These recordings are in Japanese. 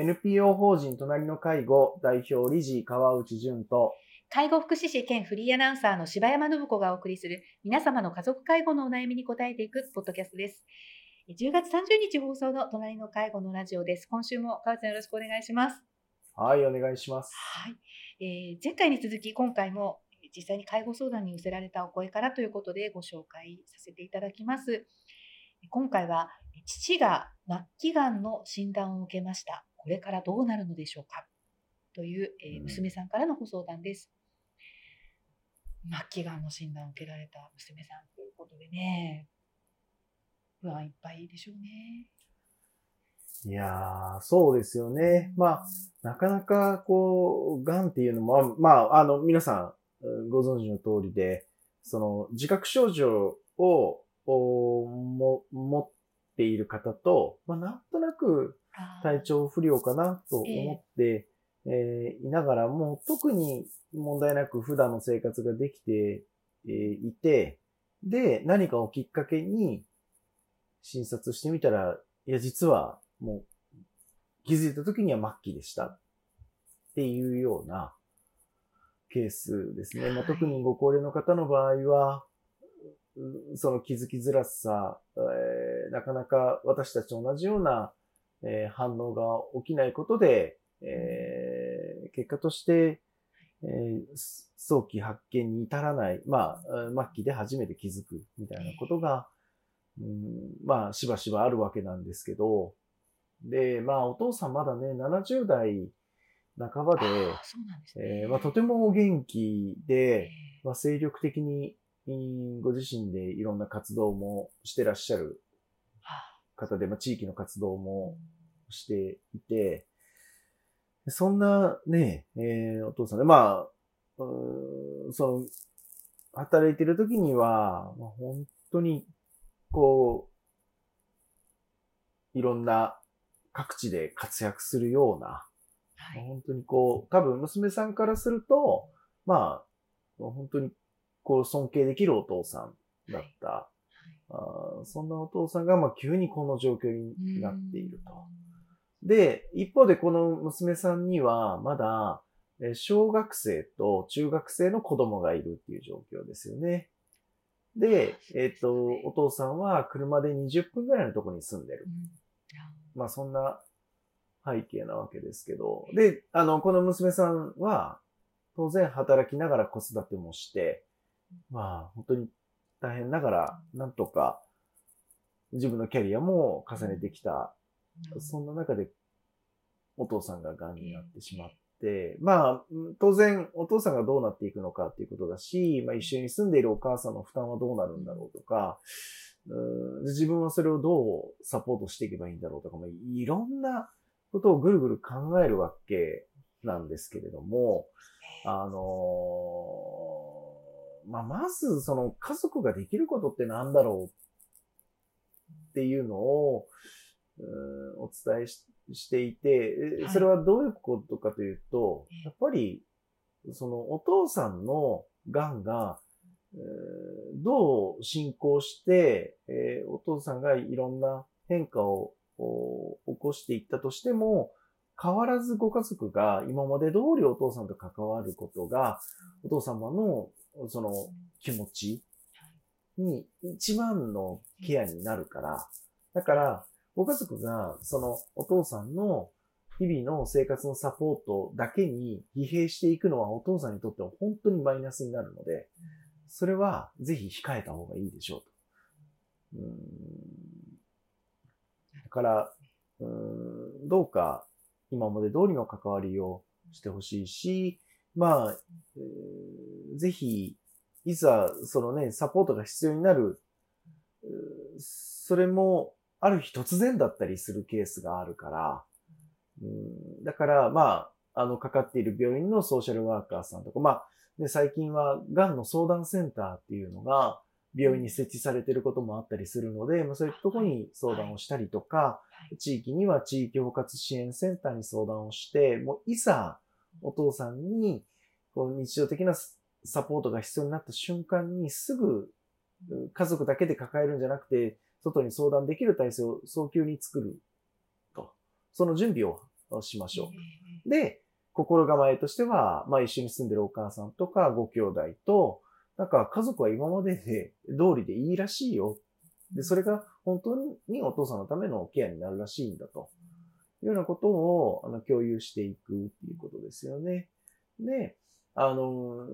NPO 法人隣の介護代表理事川内淳と介護福祉士兼フリーアナウンサーの柴山信子がお送りする皆様の家族介護のお悩みに答えていくポッドキャストです。10月30日放送の隣の介護のラジオです。今週も川内さんよろしくお願いします。はい、お願いします。はい。えー前回に続き今回も実際に介護相談に寄せられたお声からということでご紹介させていただきます。今回は父が末期がんの診断を受けました。これからどうなるのでしょうか？という、えーうん娘さんからのご相談です。末期がんの診断を受けられた娘さんということでね、不安いっぱいでしょうね。いやー、そうですよね。まあ、なかなかこう、癌っていうのも、まあ、あの、皆さんうんご存知の通りで、その自覚症状をおも持っている方と、まあ、なんとなく体調不良かなと思って、えーいながらも、特に問題なく普段の生活ができて、えーいて、で、何かをきっかけに診察してみたら、いや、実はもう気づいた時には末期でしたっていうようなケースですね。まあ、はい特にご高齢の方の場合は、うその気づきづらさ、えーなかなか私たちと同じような、えー反応が起きないことで、えー結果として、えーす早期発見に至らない、まあ、うん末期で初めて気づくみたいなことが、うん、まあ、しばしばあるわけなんですけど、で、まあ、お父さんまだね、70代半ばで、とてもお元気えで、まあ、精力的に、うんご自身でいろんな活動もしてらっしゃる方で、まあ、地域の活動ーもしていて、そんなね、えーお父さんで、まあ、その、働いてる時には、まあ、本当に、こう、いろんな各地で活躍するような、はい本当にこう、多分娘さんからすると、まあ、本当にこう尊敬できるお父さんだった。あーそんなお父さんが、まあ、急にこの状況になっていると。で、一方でこの娘さんには、まだ、えー小学生と中学生の子供がいるっていう状況ですよね。で、えっ、と、お父さんは車で20分ぐらいのところに住んでるう。んまあそんな背景なわけですけど。で、あの、この娘さんは、当然働きながら子育てもして、まあ本当に大変。ながら、なんとか自分のキャリアも重ねてきた。そんな中でお父さんが癌になってしまって、まあうん当然お父さんがどうなっていくのかっていうことだし、まあ一緒に住んでいるお母さんの負担はどうなるんだろうとか、うん。自分はそれをどうサポートしていけばいいんだろうとか、まあ、いろんなことをぐるぐる考えるわけなんですけれども、あのーまあ、まずその家族ができることってなんだろうっていうのを、うんお伝えししていて、それはどういうことかというとええ、やっぱり、そのお父さんの癌が、えーどう進行して、えーお父さんがいろんな変化をお起こしていったとしても、変わらずご家族が今まで通りお父さんと関わることが、お父様のその気持ちに一番のケアになるから、だから、ご家族がそのお父さんの日々の生活のサポートだけに疲弊していくのはお父さんにとっては本当にマイナスになるので、それはぜひ控えた方がいいでしょうと。うーん。だから、うーんどうか今まで通りの関わりをしてほしいし、まあ、えーぜひ、いざ、そのね、サポートが必要になる、それも、ある日突然だったりするケースがあるから、うんだから、まあ、あの、かかっている病院のソーシャルワーカーさんとか、まあ、で最近は、がんの相談センターっていうのが、病院に設置されていることもあったりするので、まあ、そういったところに相談をしたりとか、地域には地域包括支援センターに相談をして、もういざお父さんにこう日常的なサポートが必要になった瞬間にすぐう家族だけで抱えるんじゃなくて、外に相談できる体制を早急に作ると。その準備をしましょう。で、心構えとしては、まあ一緒に住んでるお母さんとかご兄弟と、なんか家族は今までで通りでいいらしいよ。で、それが本当にお父さんのためのケアになるらしいんだと。いうようなことをあの共有していくっていうことですよね。で、あの、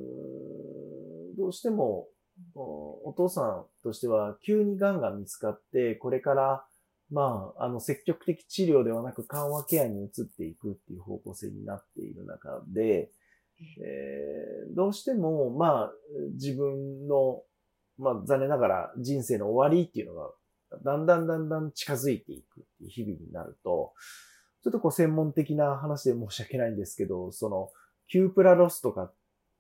どうしてもお父さんとしては急に癌が見つかって、これからまあ、あの、積極的治療ではなく緩和ケアに移っていくっていう方向性になっている中で、えー、どうしても、まあ、自分の、まあ、残念ながら人生の終わりっていうのが、だんだんだんだん近づいていくっていう日々になると、ちょっとこう専門的な話で申し訳ないんですけど、その、キュープラロスとか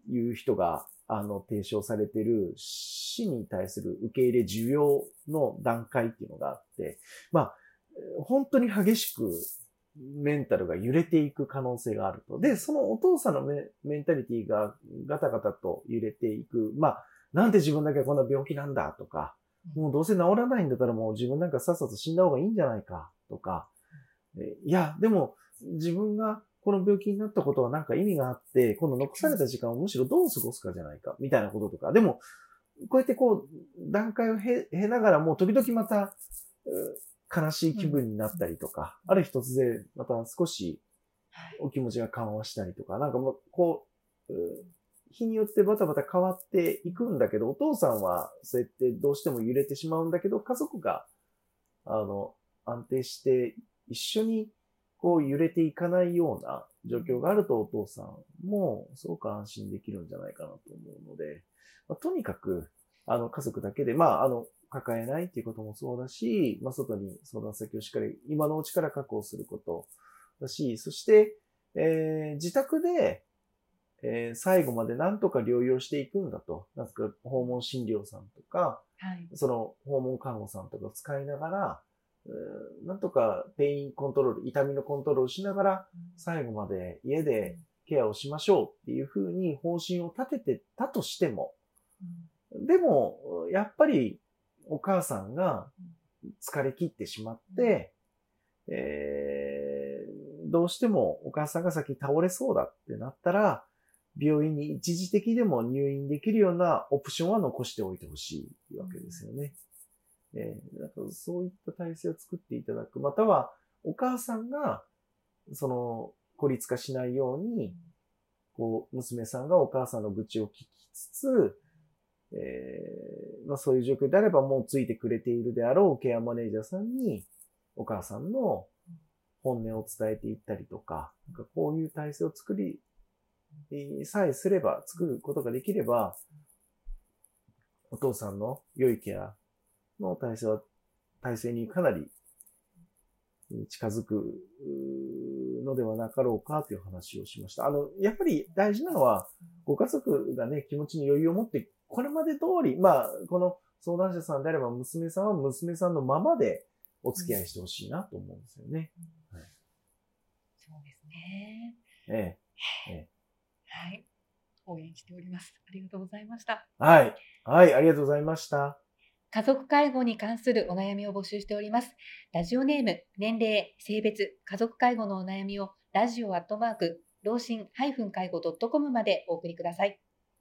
いう人が、あの、提唱されている死に対する受け入れ需要の段階っていうのがあって、まあ、本当に激しくメンタルが揺れていく可能性があると。で、そのお父さんのメメンタリティがガタガタと揺れていく。まあ、なんで自分だけこんな病気なんだとか、もうどうせ治らないんだったらもう自分なんかさっさと死んだ方がいいんじゃないかとか、いや、でも自分がこの病気になったことはなんか意味があって、今度残された時間をむしろどう過ごすかじゃないか、みたいなこととか。でも、こうやってこう、段階を経ながらも、時々また、悲しい気分になったりとか、うん、ある日突然、また少しお気持ちが緩和したりとか、なんかもう、こう、日によってバタバタ変わっていくんだけど、お父さんはそうやってどうしても揺れてしまうんだけど、家族が、あの、安定して一緒にこう揺れていかないような状況があるとお父さんもすごく安心できるんじゃないかなと思うので、まあ、とにかく、あの、家族だけで、まあ、あの、抱えないっていうこともそうだし、まあ、外に相談先をしっかり今のうちから確保することだし、そして、えー、自宅で、えー、最後まで何とか療養していくんだと。なんか訪問診療さんとか、はい、その訪問看護さんとか使いながら、なんとかペインコントロール、痛みのコントロールしながら、最後まで家でケアをしましょうっていうふうに方針を立ててたとしても、でも、やっぱりお母さんが疲れ切ってしまって、えー、どうしてもお母さんが先倒れそうだってなったら、病院に一時的でも入院できるようなオプションは残しておいてほしいわけですよね。えー、なんかそういった体制を作っていただく。または、お母さんが、その、孤立化しないように、こう、娘さんがお母さんの愚痴を聞きつつ、えー、まあそういう状況であればもうついてくれているであろうケアマネージャーさんに、お母さんの本音を伝えていったりとか、なんかこういう体制を作り、さえすれば、作ることができれば、お父さんの良いケアの体制は、体制にかなり近づくのではなかろうかという話をしました。あの、やっぱり大事なのは、ご家族がね、気持ちに余裕を持って、これまで通り、まあ、この相談者さんであれば、娘さんは娘さんのままでお付き合いしてほしいなと思うんですよね。はい、そうですね。ええ。ええ、はい。応援しております。ありがとうございました。はい。はい、ありがとうございました。家族介護に関するお悩みを募集しております。ラジオネーム、年齢、性別、家族介護のお悩みをラジオアットマーク、老人介護 .com までお送りください。